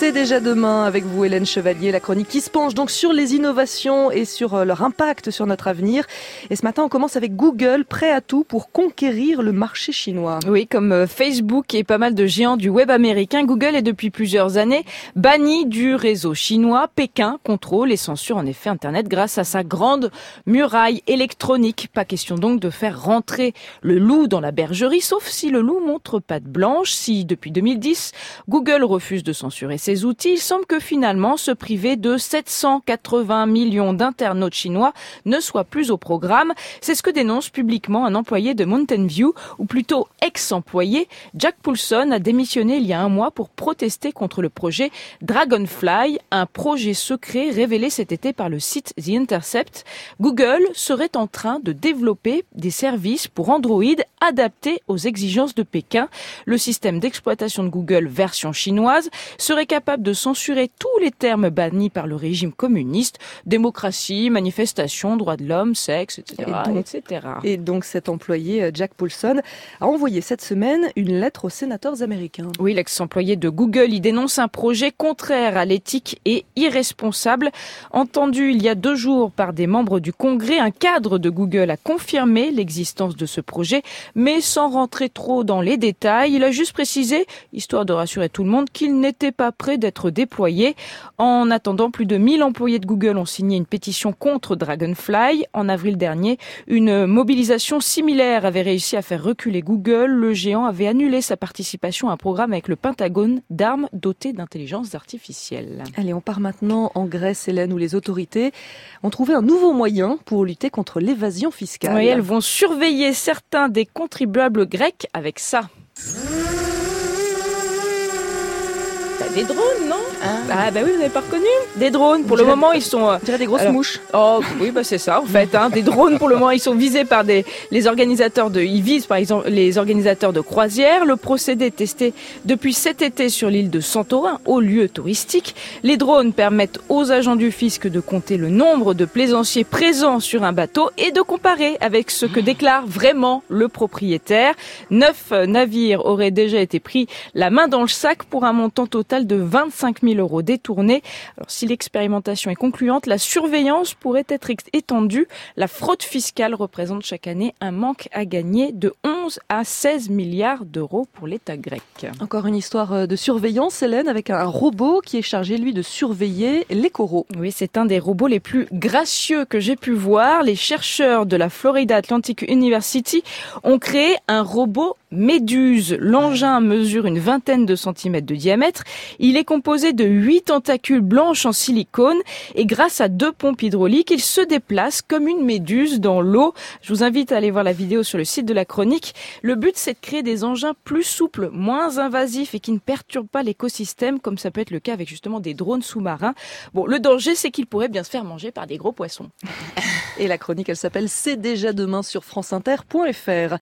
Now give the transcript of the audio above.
C'est déjà demain avec vous Hélène Chevalier, la chronique qui se penche donc sur les innovations et sur euh, leur impact sur notre avenir. Et ce matin, on commence avec Google, prêt à tout pour conquérir le marché chinois. Oui, comme euh, Facebook et pas mal de géants du web américain, Google est depuis plusieurs années banni du réseau chinois. Pékin contrôle et censure en effet Internet grâce à sa grande muraille électronique. Pas question donc de faire rentrer le loup dans la bergerie, sauf si le loup montre patte blanche. Si depuis 2010, Google refuse de censurer ses outils, il semble que finalement se priver de 780 millions d'internautes chinois ne soit plus au programme. C'est ce que dénonce publiquement un employé de Mountain View, ou plutôt ex-employé. Jack Poulson a démissionné il y a un mois pour protester contre le projet Dragonfly, un projet secret révélé cet été par le site The Intercept. Google serait en train de développer des services pour Android adaptés aux exigences de Pékin. Le système d'exploitation de Google version chinoise serait capable de censurer tous les termes bannis par le régime communiste, démocratie, manifestation, droits de l'homme, sexe, etc., Et donc- etc. Et donc cet employé, euh, Jack Poulson, a envoyé cette semaine une lettre aux sénateurs américains. Oui, l'ex-employé de Google y dénonce un projet contraire à l'éthique et irresponsable. Entendu il y a deux jours par des membres du Congrès, un cadre de Google a confirmé l'existence de ce projet, mais sans rentrer trop dans les détails. Il a juste précisé, histoire de rassurer tout le monde, qu'il n'était pas prêt d'être déployé. En attendant, plus de 1000 employés de Google ont signé une pétition contre Dragonfly. En avril dernier, une mobilisation similaire avait réussi à faire reculer Google. Le géant avait annulé sa participation à un programme avec le Pentagone d'armes dotées d'intelligence artificielle. Allez, on part maintenant en Grèce, Hélène, où les autorités ont trouvé un nouveau moyen pour lutter contre l'évasion fiscale. Oui, elles vont surveiller certains des contribuables grecs avec ça. Des drones, non Ah bah oui, vous n'avez pas reconnu Des drones. Pour le dirait- moment, ils sont... euh, On dirait des grosses Alors- mouches. Oh oui, bah c'est ça en fait. Hein. Des drones pour le moment, ils sont visés par des les organisateurs de, ils visent par exemple les organisateurs de croisières. Le procédé est testé depuis cet été sur l'île de Santorin, au lieu touristique. Les drones permettent aux agents du fisc de compter le nombre de plaisanciers présents sur un bateau et de comparer avec ce que déclare vraiment le propriétaire. Neuf euh, navires auraient déjà été pris la main dans le sac pour un montant total de 25 000 euros détournés. Alors, si l'expérimentation est concluante, la surveillance pourrait être étendue. La fraude fiscale représente chaque année un manque à gagner de 11 à 16 milliards d'euros pour l'État grec. Encore une histoire euh, de surveillance, Hélène, avec un robot qui est chargé, lui, de surveiller les coraux. Oui, c'est un des robots les plus gracieux que j'ai pu voir. Les chercheurs de la Florida Atlantic University ont créé un robot méduse. L'engin mesure une vingtaine de centimètres de diamètre. Il est composé de huit tentacules blanches en silicone et grâce à deux pompes hydrauliques, il se déplace comme une méduse dans l'eau. Je vous invite à aller voir la vidéo sur le site de la chronique. Le but, c'est de créer des engins plus souples, moins invasifs et qui ne perturbent pas l'écosystème, comme ça peut être le cas avec justement des drones sous-marins. Bon, le danger, c'est qu'il pourrait bien se faire manger par des gros poissons. Et la chronique, elle s'appelle C'est déjà demain sur franceinter.fr.